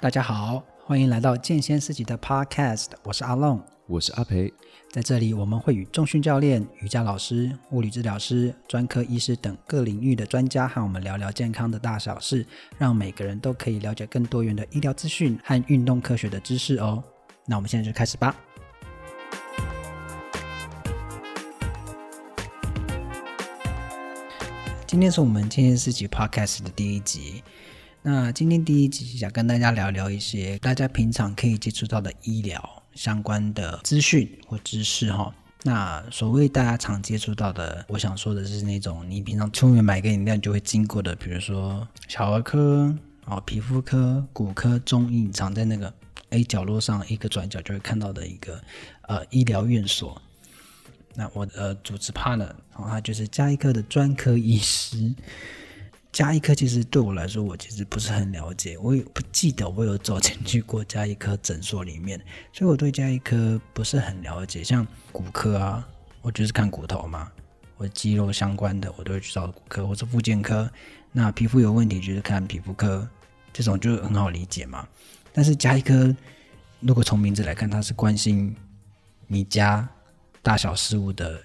大家好，欢迎来到健先思齐的 Podcast，我是阿龙，我是阿培，在这里我们会与重训教练、瑜伽老师、物理治疗师、专科医师等各领域的专家和我们聊聊健康的大小事，让每个人都可以了解更多元的医疗资讯和运动科学的知识哦。那我们现在就开始吧。今天是我们健先思齐 Podcast 的第一集。那今天第一集想跟大家聊聊一些大家平常可以接触到的医疗相关的资讯或知识哈。那所谓大家常接触到的，我想说的是那种你平常出门买个饮料就会经过的，比如说小儿科、哦皮肤科、骨科、中医，藏在那个 A 角落上一个转角就会看到的一个呃医疗院所。那我的、呃、主持 partner，然后他就是加医科的专科医师。家医科其实对我来说，我其实不是很了解，我也不记得我有走进去过家医科诊所里面，所以我对家医科不是很了解。像骨科啊，我就是看骨头嘛，我肌肉相关的我都会去找骨科，或者复健科。那皮肤有问题就是看皮肤科，这种就很好理解嘛。但是加一科，如果从名字来看，它是关心你家大小事务的。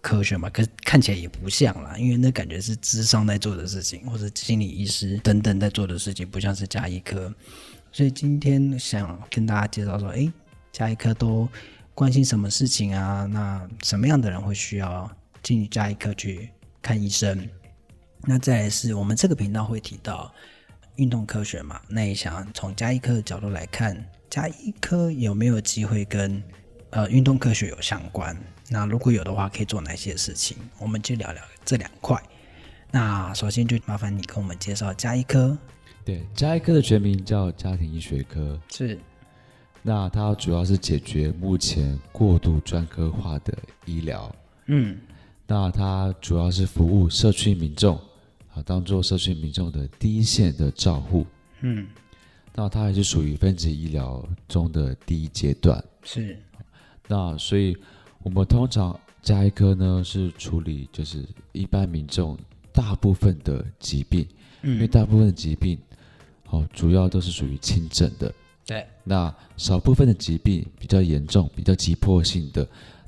科学嘛，可是看起来也不像啦，因为那感觉是智商在做的事情，或者心理医师等等在做的事情，不像是家医科。所以今天想跟大家介绍说，哎，家医科都关心什么事情啊？那什么样的人会需要进家医科去看医生？那再来是我们这个频道会提到运动科学嘛？那也想从家医科的角度来看，家医科有没有机会跟呃运动科学有相关？那如果有的话，可以做哪些事情？我们就聊聊这两块。那首先就麻烦你跟我们介绍加医科。对，加医科的全名叫家庭医学科。是。那它主要是解决目前过度专科化的医疗。嗯。那它主要是服务社区民众，啊，当做社区民众的第一线的照护。嗯。那它还是属于分级医疗中的第一阶段。是。那所以。我们通常加医科呢是处理就是一般民众大部分的疾病，嗯，因为大部分的疾病，哦，主要都是属于轻症的，对。那少部分的疾病比较严重、比较急迫性的，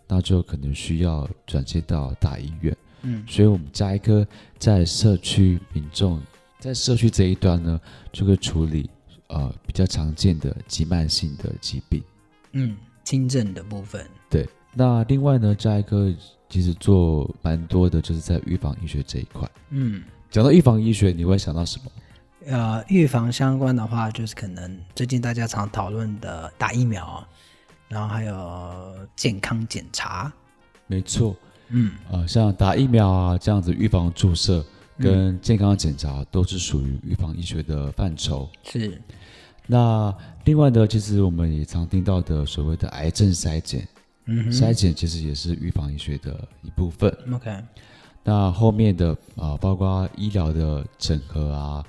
那就可能需要转接到大医院，嗯。所以我们加医科在社区民众在社区这一端呢，就会处理呃比较常见的急慢性的疾病，嗯，轻症的部分，对。那另外呢，家医科其实做蛮多的，就是在预防医学这一块。嗯，讲到预防医学，你会想到什么？呃，预防相关的话，就是可能最近大家常讨论的打疫苗，然后还有健康检查。没错，嗯，啊、呃，像打疫苗啊这样子，预防注射跟健康检查都是属于预防医学的范畴。是。那另外呢，其实我们也常听到的所谓的癌症筛检。嗯，筛检其实也是预防医学的一部分。OK，那后面的啊、呃，包括医疗的整合啊，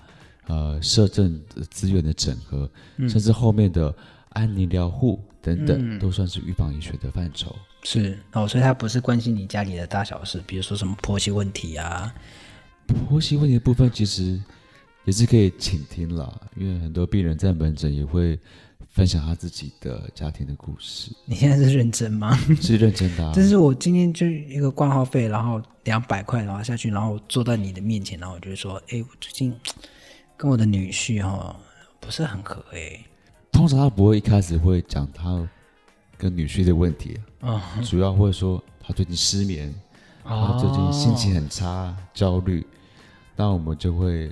呃，社政资源的整合，嗯、甚至后面的安宁疗护等等，嗯、都算是预防医学的范畴。是哦，所以他不是关心你家里的大小事，比如说什么婆媳问题啊，婆媳问题的部分其实也是可以倾听了，因为很多病人在门诊也会。分享他自己的家庭的故事。你现在是认真吗？是认真的、啊。这是我今天就一个挂号费，然后两百块，然后下去，然后坐在你的面前，然后我就说：“哎，我最近跟我的女婿哈、哦、不是很合哎。”通常他不会一开始会讲他跟女婿的问题，嗯，主要会说他最近失眠，哦，最近心情很差、焦虑，那我们就会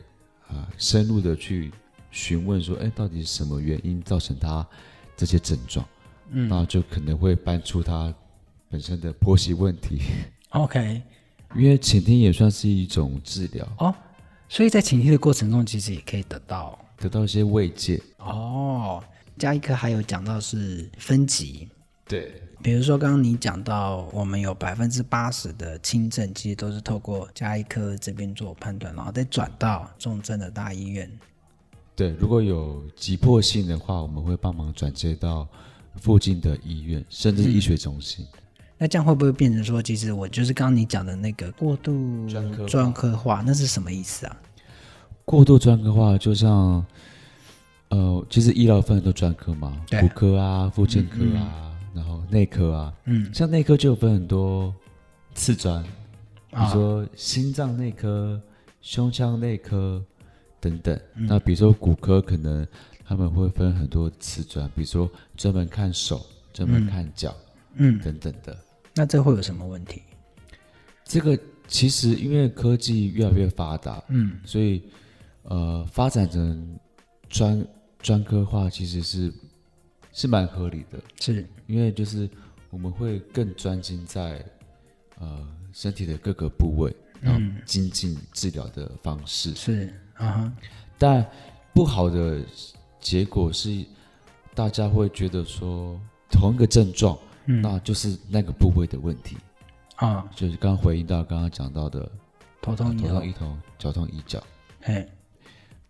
啊深入的去。询问说：“哎，到底是什么原因造成他这些症状？嗯，那就可能会搬出他本身的婆媳问题。OK，因为倾听也算是一种治疗哦，所以在倾听的过程中，其实也可以得到得到一些慰藉哦。加一科还有讲到是分级，对，比如说刚刚你讲到，我们有百分之八十的轻症，其实都是透过加医科这边做判断，然后再转到重症的大医院。”对，如果有急迫性的话，我们会帮忙转接到附近的医院，甚至是医学中心。嗯。那这样会不会变成说，其实我就是刚刚你讲的那个过度专科化，那是什么意思啊？过度专科化，就像呃，其实医疗分很多专科嘛，骨科啊、妇健科啊，嗯、然后内科啊，嗯，像内科就有分很多次专，比如说哦心脏内科、胸腔内科等等。嗯那比如说骨科，可能他们会分很多瓷砖，比如说专门看手、专门看脚，嗯，等等的。那这会有什么问题？这个其实因为科技越来越发达，嗯，所以呃，发展成专专科化其实是是蛮合理的，是，因为就是我们会更专心在呃身体的各个部位，然后精进治疗的方式。是，啊哈，但不好的结果是，大家会觉得说同一个症状，嗯。那就是那个部位的问题。啊，就是刚回应到刚刚讲到的头痛医头头痛医，头，脚痛医脚。哎，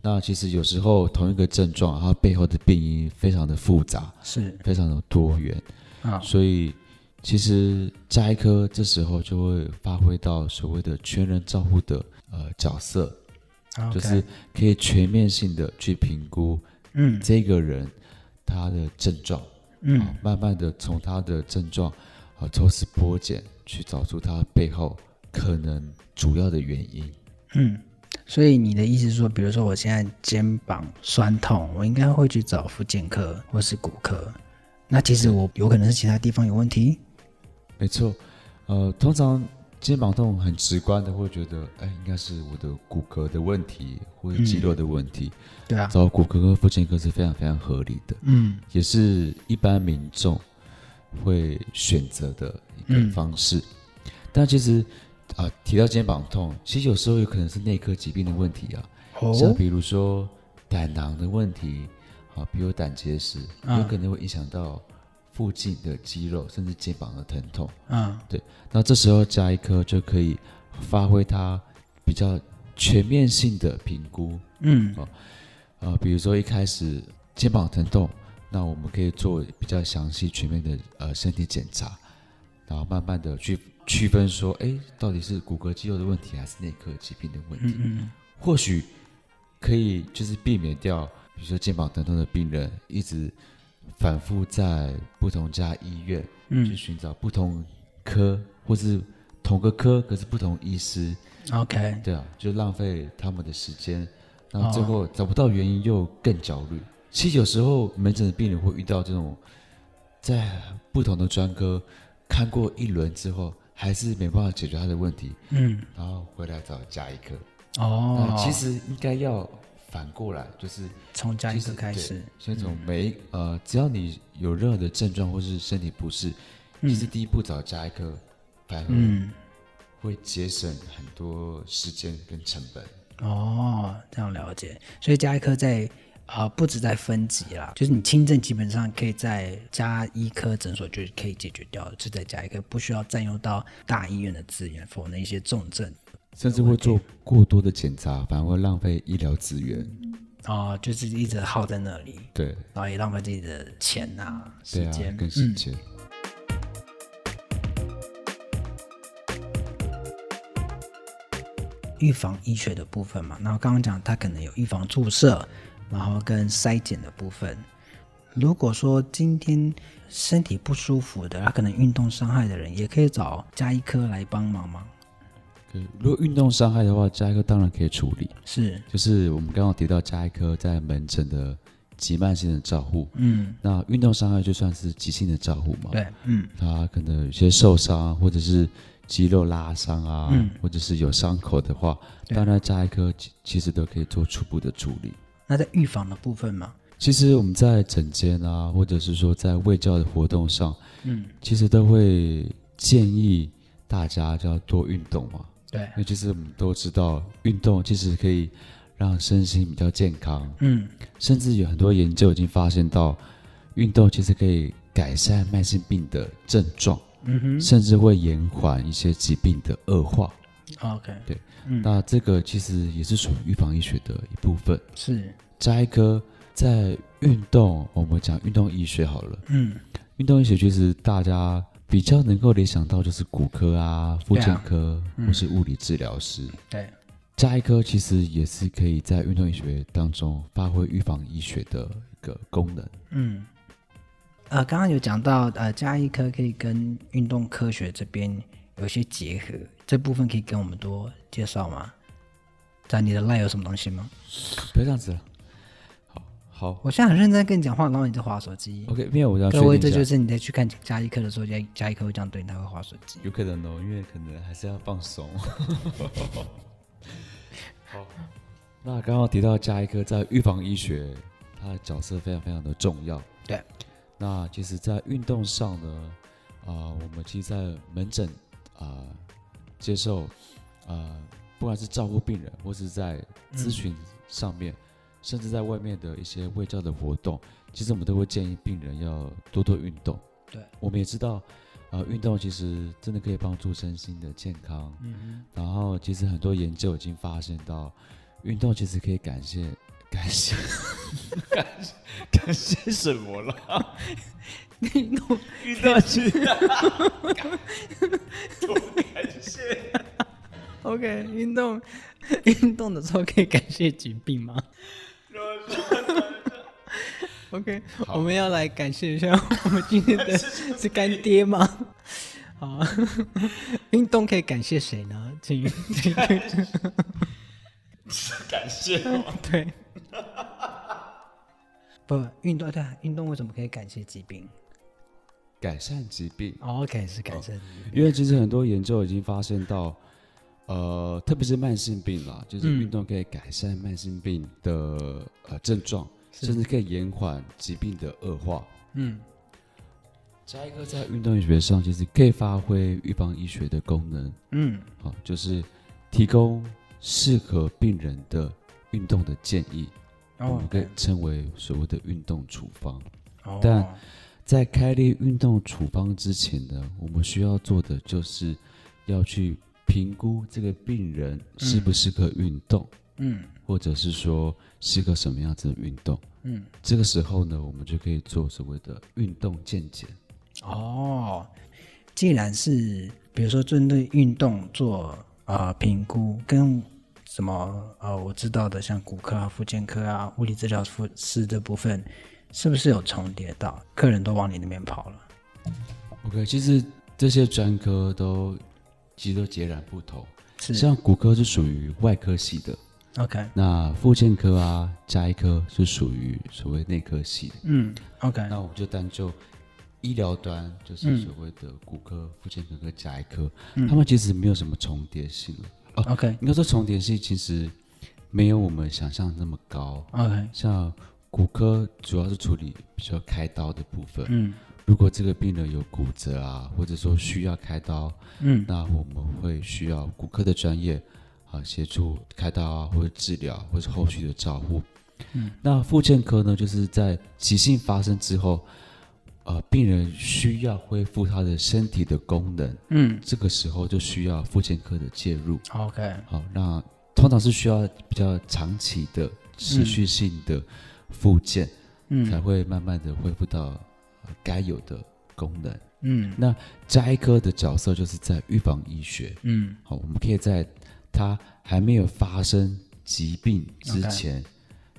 那其实有时候同一个症状，它背后的病因非常的复杂，是。非常的多元，啊，所以其实家医科这时候就会发挥到所谓的全人照护的呃角色，就是可以全面性的去评估嗯这个人他的症状，嗯啊慢慢的从他的症状啊抽丝剥茧，去找出他背后可能主要的原因。嗯，所以你的意思是说，比如说我现在肩膀酸痛，我应该会去找复健科或是骨科，那其实我有可能是其他地方有问题。没错，呃，通常肩膀痛很直观的会觉得，哎，应该是我的骨骼的问题或者肌肉的问题。对啊，找骨科和复健科是非常非常合理的，嗯。也是一般民众会选择的一个方式。但其实啊、呃，提到肩膀痛，其实有时候有可能是内科疾病的问题啊，像哦，比如说胆囊的问题，啊，比如胆结石，嗯有可能会影响到附近的肌肉，甚至肩膀的疼痛。嗯对那这时候加一颗就可以发挥它比较全面性的评估，嗯呃，比如说一开始肩膀疼痛，那我们可以做比较详细全面的呃身体检查，然后慢慢的去区分说，哎，到底是骨骼肌肉的问题，还是内科疾病的问题？嗯嗯或许可以就是避免掉，比如说肩膀疼痛的病人一直反复在不同家医院。去嗯寻找不同科，或是同个科可是不同医师，，OK，对啊，就浪费他们的时间，然后最后找不到原因又更焦虑。其实有时候门诊的病人会遇到这种，在不同的专科看过一轮之后，还是没办法解决他的问题，嗯然后回来找家医科。哦，其实应该要反过来，就是从家医其实对科开始，所以从每一呃，只要你有任何的症状或是身体不适，其实第一步找加一科，反而嗯会节省很多时间跟成本。哦，这样了解。所以加一科在啊、呃不止在分级啦，就是你轻症基本上可以在加医科诊所就可以解决掉的，是在家医科不需要占用到大医院的资源，否则一些重症甚至会做过多的检查，反而会浪费医疗资源。哦，就是一直耗在那里，对，然后也浪费自己的钱啊、时间，，跟时间。预防医学的部分嘛，然后刚刚讲它可能有预防注射，然后跟筛检的部分。如果说今天身体不舒服的，他可能运动伤害的人，也可以找加医科来帮忙吗？对如果运动伤害的话，家医科当然可以处理。是，就是我们刚刚提到家医科在门诊的急慢性的照护，嗯，那运动伤害就算是急性的照护嘛。对，嗯，他可能有些受伤，或者是肌肉拉伤啊，嗯或者是有伤口的话，对当然家医科其其实都可以做初步的处理。那在预防的部分嘛，其实我们在诊间啊，或者是说在卫教的活动上，嗯，其实都会建议大家就要多运动嘛。对因，为其实我们都知道，运动其实可以让身心比较健康，嗯，甚至有很多研究已经发现到，运动其实可以改善慢性病的症状。嗯哼甚至会延缓一些疾病的恶化。，OK，对，嗯，那这个其实也是属于预防医学的一部分。是，家医科在运动，我们讲运动医学好了。嗯，运动医学其实大家比较能够联想到就是骨科啊、复健科、嗯或是物理治疗师。对，加医科其实也是可以在运动医学当中发挥预防医学的一个功能。嗯，呃，刚刚有讲到，呃，加医科可以跟运动科学这边有一些结合，这部分可以跟我们多介绍吗？在你的 line 有什么东西吗？不要这样子了。好，我现在很认真跟你讲话，然后你在划手机。OK，因为我要各位，这就是你在去看加医科的时候，家家医科会这样对你，他会划手机。有可能哦，因为可能还是要放松。好，那刚刚提到家医科在预防医学，它的角色非常非常的重要。对，那其实，在运动上呢，啊、呃，我们其实，在门诊啊、呃、接受啊、呃，不管是照顾病人，或是在咨询上面，嗯、甚至在外面的一些卫教的活动，其实我们都会建议病人要多多运动。对，我们也知道。呃，运动其实真的可以帮助身心的健康。嗯。然后，其实很多研究已经发现到，运动其实可以感谢、感谢、感谢、感谢什么了？运动、运动去。多感谢。OK，运动，运动的时候可以感谢疾病吗？OK，我们要来感谢一下我们今天的 是干爹吗？好，运动可以感谢谁呢？请，请感谢吗？对，不，运动对，运动为什么可以感谢疾病？改善疾病。Oh, OK，是改善疾病。因为其实很多研究已经发现到，呃，特别是慢性病啦，就是运动可以改善慢性病的呃症状。甚至可以延缓疾病的恶化。嗯，加一个在运动医学上其实可以发挥预防医学的功能。嗯，好，就是提供适合病人的运动的建议，哦、我们可以称为所谓的运动处方。哦、但在开立运动处方之前呢，我们需要做的就是要去评估这个病人适不适合运动。嗯嗯，或者是说适合什么样子的运动？嗯，这个时候呢，我们就可以做所谓的运动健检。哦，既然是比如说针对运动做啊评估，跟什么呃我知道的像骨科啊、复健科啊、物理治疗师这部分，是不是有重叠到？客人都往你那边跑了？OK，其实这些专科都其实都截然不同。是，像骨科是属于外科系的。OK，那复健科啊，加医科是属于所谓内科系的。嗯，OK，那我们就单就医疗端，就是所谓的骨科、复健科和加医科，嗯、他们其实没有什么重叠性。哦、OK，应该说重叠性其实没有我们想象那么高。OK，像骨科主要是处理比较开刀的部分。嗯，如果这个病人有骨折啊，或者说需要开刀，嗯，那我们会需要骨科的专业。啊，协助开刀啊，或者治疗，或者后续的照护。嗯，那复健科呢，就是在急性发生之后，呃，病人需要恢复他的身体的功能。嗯，这个时候就需要复健科的介入。OK，好，那通常是需要比较长期的、持续性的复健，嗯，才会慢慢的恢复到、呃、该有的功能。嗯，那家医科的角色就是在预防医学。嗯，好，我们可以在他还没有发生疾病之前.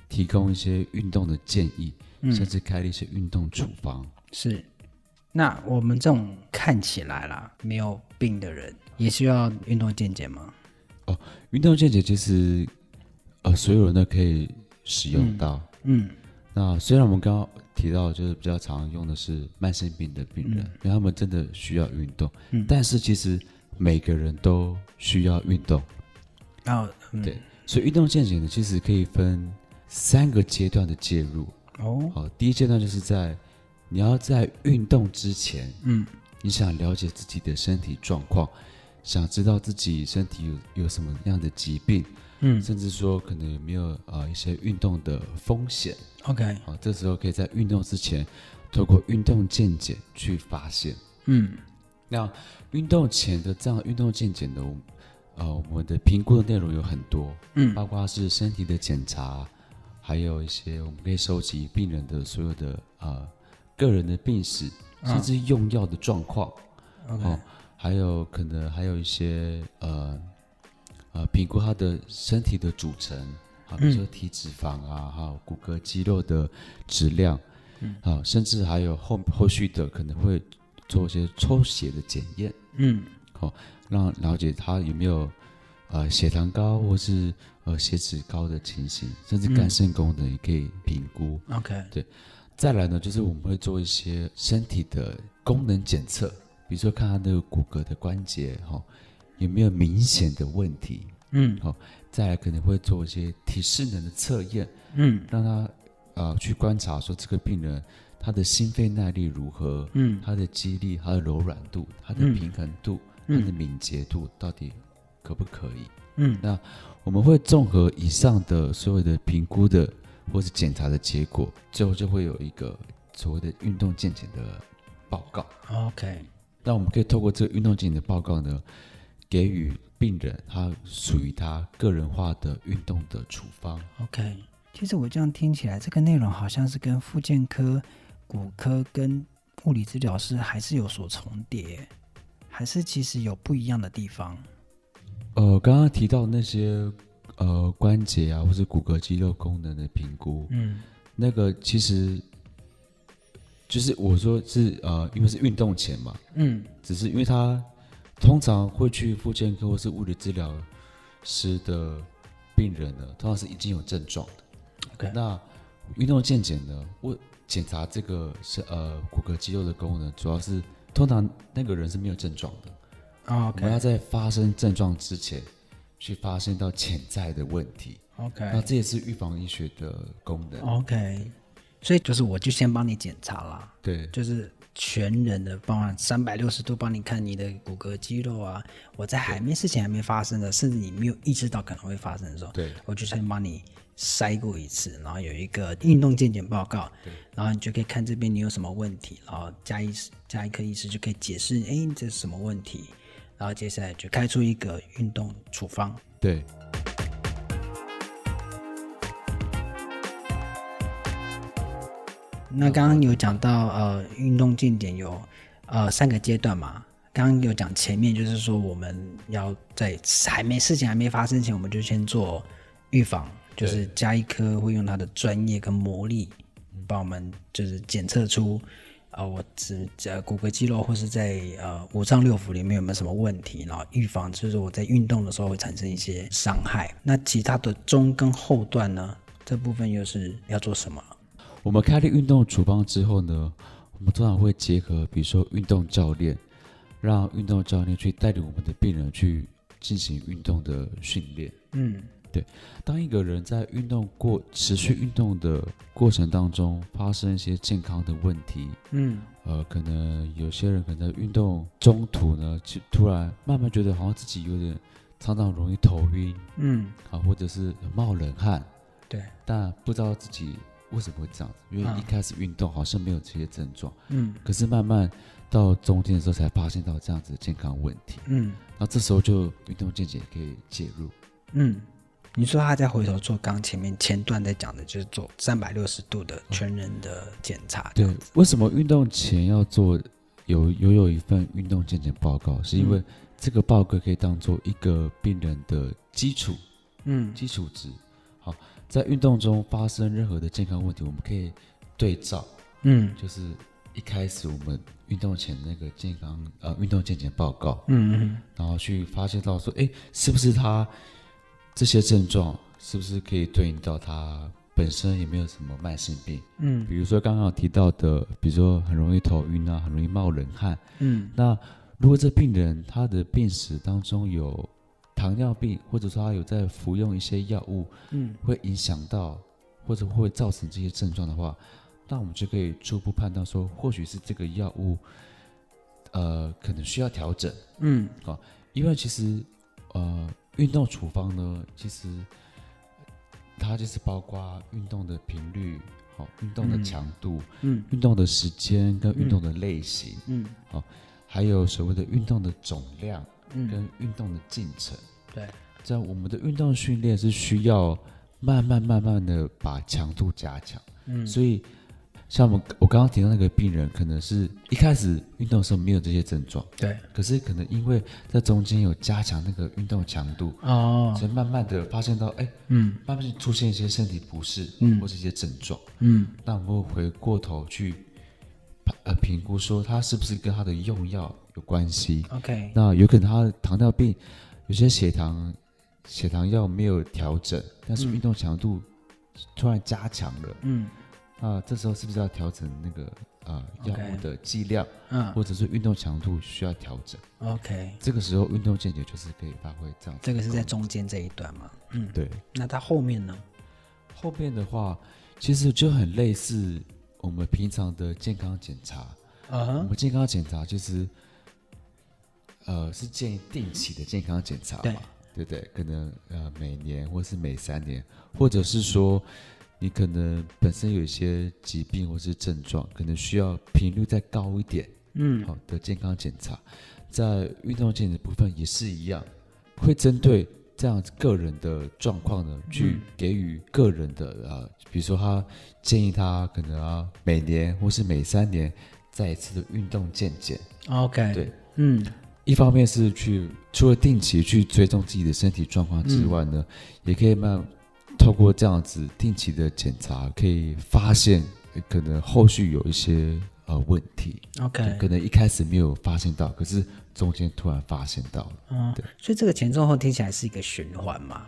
提供一些运动的建议，嗯、甚至开了一些运动处方。是，那我们这种看起来啦没有病的人，也需要运动健检吗？哦，运动健检其实呃，所有人都可以使用到。嗯，嗯那虽然我们刚刚提到，就是比较常用的是慢性病的病人，嗯、因为他们真的需要运动。嗯，但是其实每个人都需要运动。哦，嗯、对，所以运动陷阱呢，其实可以分三个阶段的介入。哦，好，第一阶段就是在你要在运动之前，嗯，你想了解自己的身体状况，想知道自己身体有有什么样的疾病，嗯，甚至说可能有没有啊、呃、一些运动的风险。OK，好，这时候可以在运动之前，透过运动健检去发现。嗯，那运动前的这样运动健检呢，我呃，我们的评估的内容有很多，嗯，包括是身体的检查，还有一些我们可以收集病人的所有的呃个人的病史，甚至用药的状况，哦，还有可能还有一些呃呃评估他的身体的组成，啊，比如说体脂肪啊，哈、嗯，骨骼肌肉的质量，嗯，啊，甚至还有后后续的可能会做一些抽血的检验，嗯，好、哦，让了解他有没有呃血糖高或是呃血脂高的情形，甚至肝肾功能也可以评估。OK，、嗯、对，再来呢，就是我们会做一些身体的功能检测，比如说看他那个骨骼的关节，哈、哦。有没有明显的问题？嗯，好、哦，再来可能会做一些体适能的测验，嗯，让他呃去观察说这个病人他的心肺耐力如何，嗯，他的肌力、他的柔软度、他的平衡度、嗯、他的敏捷度到底可不可以？嗯，那我们会综合以上的所有的评估的或是检查的结果，最后就会有一个所谓的运动健检的报告。OK，那我们可以透过这个运动健检的报告呢，给予病人他属于他个人化的运动的处方。OK，其实我这样听起来，这个内容好像是跟复健科、骨科跟物理治疗师还是有所重叠，还是其实有不一样的地方。呃，刚刚提到那些呃关节啊，或是骨骼肌肉功能的评估，嗯，那个其实就是我说是呃，因为是运动前嘛，嗯，只是因为他。通常会去复健科或是物理治疗师的病人呢，通常是已经有症状的。OK，那运动健检呢，我检查这个是呃骨骼肌肉的功能，主要是通常那个人是没有症状的。我们要在发生症状之前去发现到潜在的问题。OK，那这也是预防医学的功能。OK，所以就是我就先帮你检查啦。对，就是。全人的帮三百六十度帮你看你的骨骼肌肉啊！我在还没事情还没发生的，甚至你没有意识到可能会发生的时候，对，我就先帮你筛过一次，然后有一个运动健检报告，对，然后你就可以看这边你有什么问题，然后加一加一科医师就可以解释，哎，这是什么问题，然后接下来就开出一个运动处方，对。那刚刚有讲到呃，运动健检有呃三个阶段嘛。刚刚有讲前面就是说我们要在还没事情还没发生前，我们就先做预防，就是加医科会用他的专业跟魔力，帮我们就是检测出啊、呃，我只呃骨骼肌肉或是在呃五脏六腑里面有没有什么问题，然后预防就是我在运动的时候会产生一些伤害。那其他的中跟后段呢，这部分又是要做什么？我们开立运动处方之后呢，我们通常会结合，比如说运动教练，让运动教练去带领我们的病人去进行运动的训练。嗯，对。当一个人在运动过持续运动的过程当中发生一些健康的问题，嗯，呃，可能有些人可能在运动中途呢，就突然慢慢觉得好像自己有点常常容易头晕，嗯，啊，或者是冒冷汗，对，但不知道自己。为什么会这样子？因为一开始运动好像没有这些症状，嗯，可是慢慢到中间的时候才发现到这样子的健康问题，嗯，然后这时候就运动健检可以介入，嗯，你说他再回头做刚前面前段在讲的，就是做三百六十度的全人的检查，对，为什么运动前要做有有有一份运动健检报告？是因为这个报告可以当做一个病人的基础，嗯，基础值，好。在运动中发生任何的健康问题，我们可以对照，嗯，就是一开始我们运动前那个健康呃运动健检报告，嗯嗯，然后去发现到说，哎，是不是他这些症状是不是可以对应到他本身有没有什么慢性病？嗯，比如说刚刚提到的，比如说很容易头晕啊，很容易冒冷汗，嗯，那如果这病人他的病史当中有糖尿病，或者说他有在服用一些药物，嗯，会影响到或者会造成这些症状的话，那我们就可以初步判断说，或许是这个药物，呃，可能需要调整，嗯，啊，因为其实，呃，运动处方呢，其实它就是包括运动的频率，好，运动的强度，嗯，运动的时间跟运动的类型，嗯，好，还有所谓的运动的总量。跟运动的进程，嗯、对，在我们的运动训练是需要慢慢慢慢的把强度加强，嗯，所以像我们我刚刚提到那个病人，可能是一开始运动的时候没有这些症状，对，可是可能因为在中间有加强那个运动强度，哦，所以慢慢的发现到，哎，嗯，慢慢出现一些身体不适，嗯，或是一些症状，嗯，那我们会回过头去，呃，评估说他是不是跟他的用药有关系，OK，那有可能他的糖尿病有些血糖血糖药没有调整，但是运动强度突然加强了，嗯。啊，这时候是不是要调整那个呃药物的剂量，嗯，或者是运动强度需要调整？OK，这个时候运动健检就是可以发挥这样。这个是在中间这一段嘛？嗯，对。那它后面呢？后面的话，其实就很类似我们平常的健康检查。啊、uh-huh、我们健康检查就是，呃，是建议定期的健康检查嘛，对，对对？可能呃每年或是每三年，或者是说。你可能本身有一些疾病或是症状，可能需要频率再高一点，嗯，好的健康检查，在运动健检的部分也是一样，会针对这样子个人的状况呢，去给予个人的啊，比如说他建议他可能啊每年或是每三年再一次的运动健检，OK，对，嗯，一方面是去除了定期去追踪自己的身体状况之外呢，嗯、也可以慢。透过这样子定期的检查，可以发现可能后续有一些呃问题。OK，可能一开始没有发现到，可是中间突然发现到了。嗯，对。所以这个前中后听起来是一个循环嘛？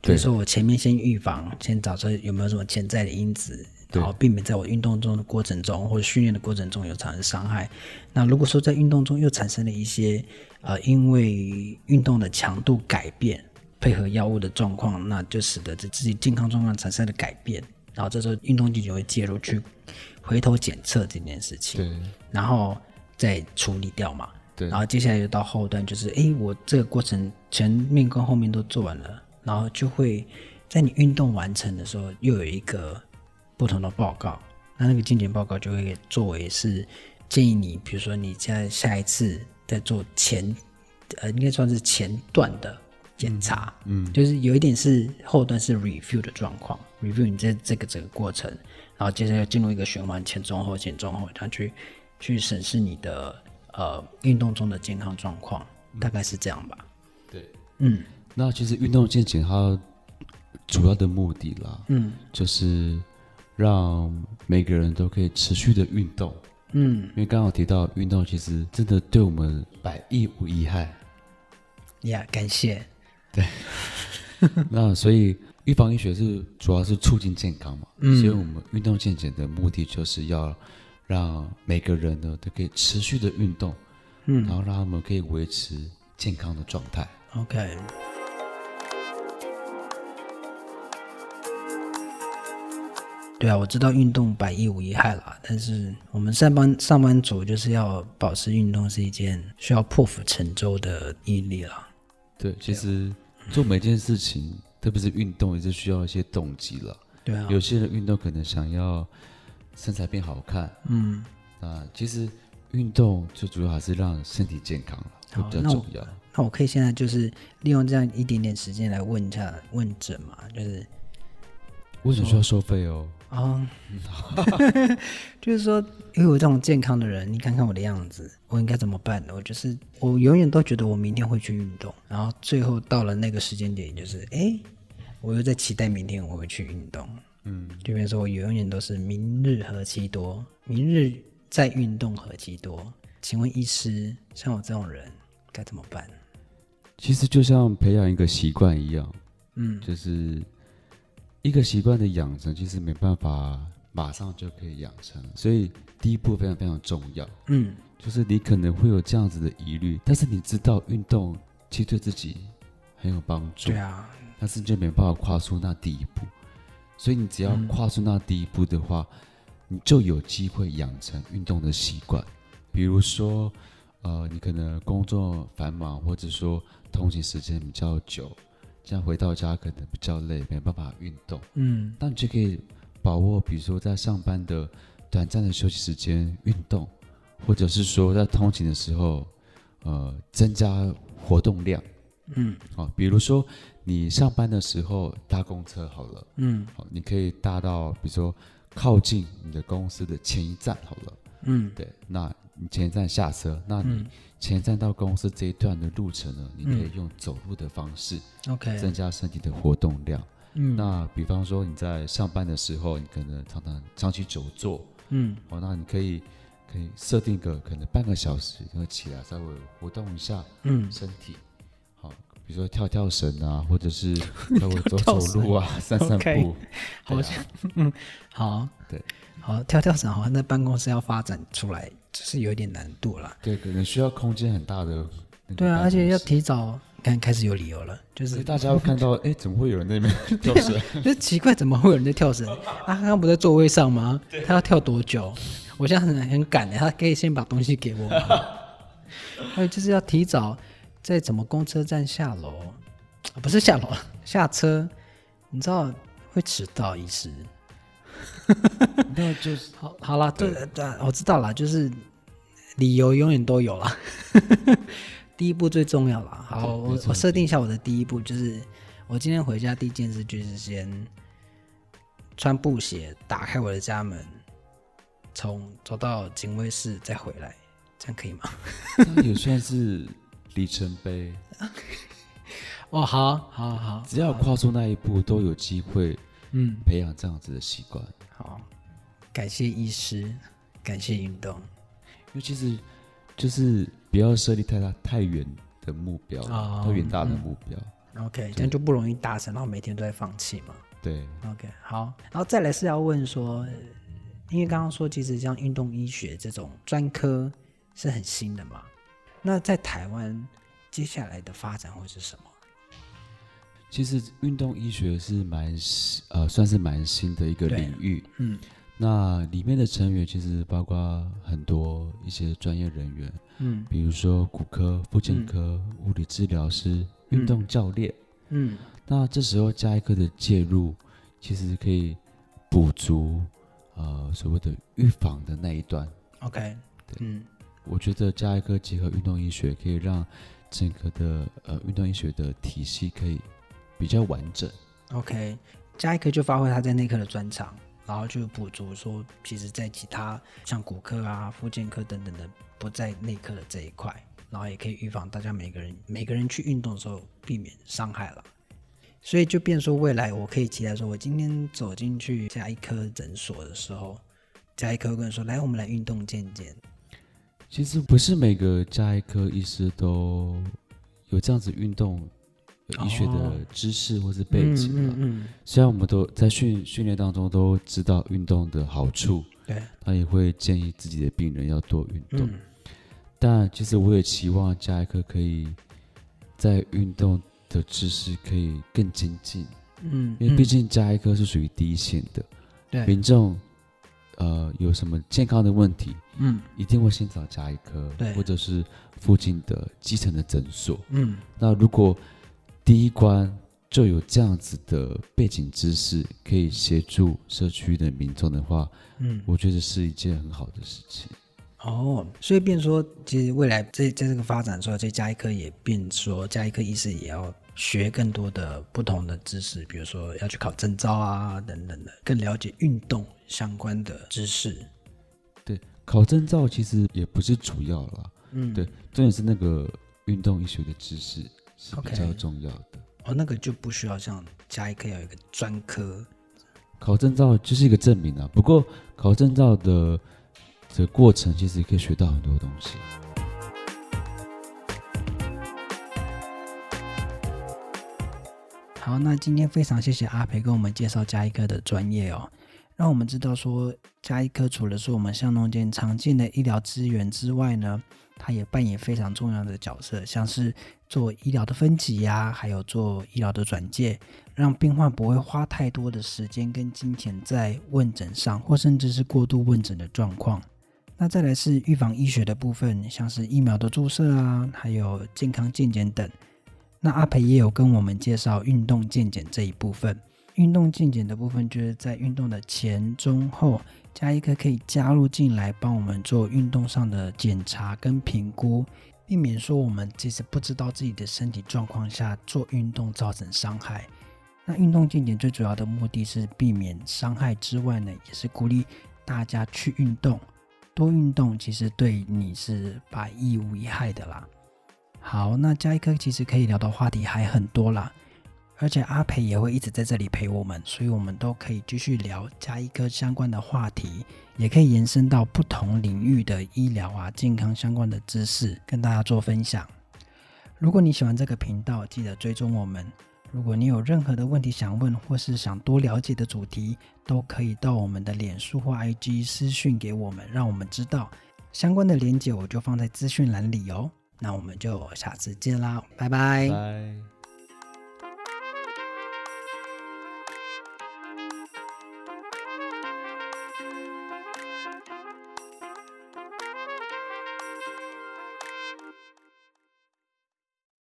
比如说我前面先预防，先找出有没有什么潜在的因子，然后避免在我运动中的过程中或者训练的过程中有产生伤害。那如果说在运动中又产生了一些呃，因为运动的强度改变。配合药物的状况，那就使得这自己健康状况产生了改变，然后这时候运动健检会介入去回头检测这件事情，对，然后再处理掉嘛，对，然后接下来就到后端，就是哎，我这个过程前面跟后面都做完了，然后就会在你运动完成的时候，又有一个不同的报告，那那个健检报告就会作为是建议你，比如说你在下一次在做前，呃，应该算是前段的。检查，嗯，就是有一点是后段是 review 的状况，review 你这这个整个过程，然后接着要进入一个循环，前中后前中后，他去去审视你的呃运动中的健康状况，大概是这样吧。对，嗯，那其实运动健检它主要的目的啦，嗯，就是让每个人都可以持续的运动，嗯，因为刚好提到运动其实真的对我们百益无一害。呀，感谢。对，那所以预防医学是主要是促进健康嘛，嗯，所以我们运动健检的目的就是要让每个人呢都可以持续的运动，嗯，然后让他们可以维持健康的状态。OK。对啊，我知道运动百益无一害啦，但是我们上班上班族就是要保持运动是一件需要破釜沉舟的毅力啦。对，其实。做每件事情，特别是运动，也是需要一些动机了。对啊，有些人运动可能想要身材变好看，嗯，啊，其实运动最主要还是让身体健康了，会比较重要。那我，那我可以现在就是利用这样一点点时间来问一下问诊嘛，就是为什么需要收费哦？啊，就是说，因为我这种健康的人，你看看我的样子，我应该怎么办呢？我就是我永远都觉得我明天会去运动，然后最后到了那个时间点，就是哎，我又在期待明天我会去运动。嗯，就比如说我永远都是明日何其多，明日再运动何其多。请问医师，像我这种人该怎么办？其实就像培养一个习惯一样，嗯，就是。一个习惯的养成，其实没办法马上就可以养成，所以第一步非常非常重要。嗯，就是你可能会有这样子的疑虑，但是你知道运动其实对自己很有帮助。对啊，但是就没办法跨出那第一步，所以你只要跨出那第一步的话，嗯、你就有机会养成运动的习惯。比如说，呃，你可能工作繁忙，或者说通勤时间比较久。这样回到家可能比较累，没办法运动。嗯，那你就可以把握，比如说在上班的短暂的休息时间运动，或者是说在通勤的时候，呃，增加活动量。嗯，好，比如说你上班的时候搭公车好了。嗯，好，你可以搭到比如说靠近你的公司的前一站好了。嗯，对，那你前一站下车，那你前一站到公司这一段的路程呢，你可以用走路的方式，OK，增加身体的活动量。嗯，那比方说你在上班的时候，你可能常常长期久坐，嗯，哦，那你可以可以设定个可能半个小时，然后起来稍微活动一下，嗯，身体，好，比如说跳跳绳啊，或者是 稍微走走路啊，散散步，好像，嗯，好，对。好，跳跳绳好像在办公室要发展出来，就是有一点难度了。对，可能需要空间很大的。对啊，而且要提早，看开始有理由了，就是大家会看到，哎，怎么会有人在那边跳绳？就奇怪，怎么会有人在跳绳？他刚刚不在座位上吗？他要跳多久？我现在很很赶的，他可以先把东西给我吗。还有就是要提早在怎么公车站下楼，不是下楼，下车，你知道会迟到一时。那就是好，好了，对对，我知道了，就是理由永远都有了。第一步最重要了。好，我我设定一下我的第一步，就是我今天回家第一件事就是先穿布鞋，打开我的家门，从走到警卫室再回来，这样可以吗？那也算是里程碑。哦，好，好，好，只要跨出那一步，都有机会，嗯，培养这样子的习惯。好，感谢医师，感谢运动。因为其实就是不要设立太大、太远的目标，哦、太远大的目标。嗯、OK，这样就不容易达成，然后每天都在放弃嘛。对。OK，好，然后再来是要问说，因为刚刚说其实像运动医学这种专科是很新的嘛，那在台湾接下来的发展会是什么？其实运动医学是蛮呃，算是蛮新的一个领域。嗯，那里面的成员其实包括很多一些专业人员。嗯，比如说骨科、复健科、嗯、物理治疗师、运动教练。嗯，那这时候加一科的介入，其实可以补足呃所谓的预防的那一段。OK，对，嗯，我觉得加一科结合运动医学，可以让整个的呃运动医学的体系可以。比较完整，OK，加一科就发挥他在内科的专长，然后就补足说，其实在其他像骨科啊、复健科等等的不在内科的这一块，然后也可以预防大家每个人每个人去运动的时候避免伤害了。所以就变说未来我可以期待说，我今天走进去加一科诊所的时候，加一科会跟你说，来，我们来运动健健。其实不是每个加一科医师都有这样子运动。医学的知识或是背景，嗯嗯，虽然我们都在训训练当中都知道运动的好处，对，他也会建议自己的病人要多运动，但其实我也期望加一科可以在运动的知识可以更精进，嗯，因为毕竟加一科是属于第一线的，对，民众呃有什么健康的问题，嗯，一定会先找加医科，对，或者是附近的基层的诊所，嗯，那如果第一关就有这样子的背景知识，可以协助社区的民众的话，嗯，我觉得是一件很好的事情。哦，所以变说，其实未来在在这个发展的时候，这加医科也变说，加医科医师也要学更多的不同的知识，比如说要去考证照啊等等的，更了解运动相关的知识。对，考证照其实也不是主要啦，嗯，对，重点是那个运动医学的知识。是比较重要的 okay. 哦，那个就不需要像加医科要有一个专科考证照，就是一个证明啊。不过考证照的这个过程，其实可以学到很多东西。好，那今天非常谢谢阿培跟我们介绍加医科的专业哦，让我们知道说加医科除了是我们巷弄间常见的医疗资源之外呢。它也扮演非常重要的角色，像是做医疗的分级呀、还有做医疗的转介，让病患不会花太多的时间跟金钱在问诊上，或甚至是过度问诊的状况。那再来是预防医学的部分，像是疫苗的注射啊，还有健康健检等。那阿培也有跟我们介绍运动健检这一部分。运动健检的部分，就是在运动的前、中、后。加医科可以加入进来，帮我们做运动上的检查跟评估，避免说我们其实不知道自己的身体状况下做运动造成伤害。那运动健检最主要的目的是避免伤害之外呢，也是鼓励大家去运动，多运动其实对你是百益无一害的啦。好，那加一科其实可以聊的话题还很多啦，而且阿培也会一直在这里陪我们，所以我们都可以继续聊加医科相关的话题，也可以延伸到不同领域的医疗啊、健康相关的知识跟大家做分享。如果你喜欢这个频道，记得追踪我们。如果你有任何的问题想问，或是想多了解的主题，都可以到我们的脸书或 IG 私讯给我们，让我们知道。相关的连接我就放在资讯栏里哦。那我们就下次见啦，拜。拜。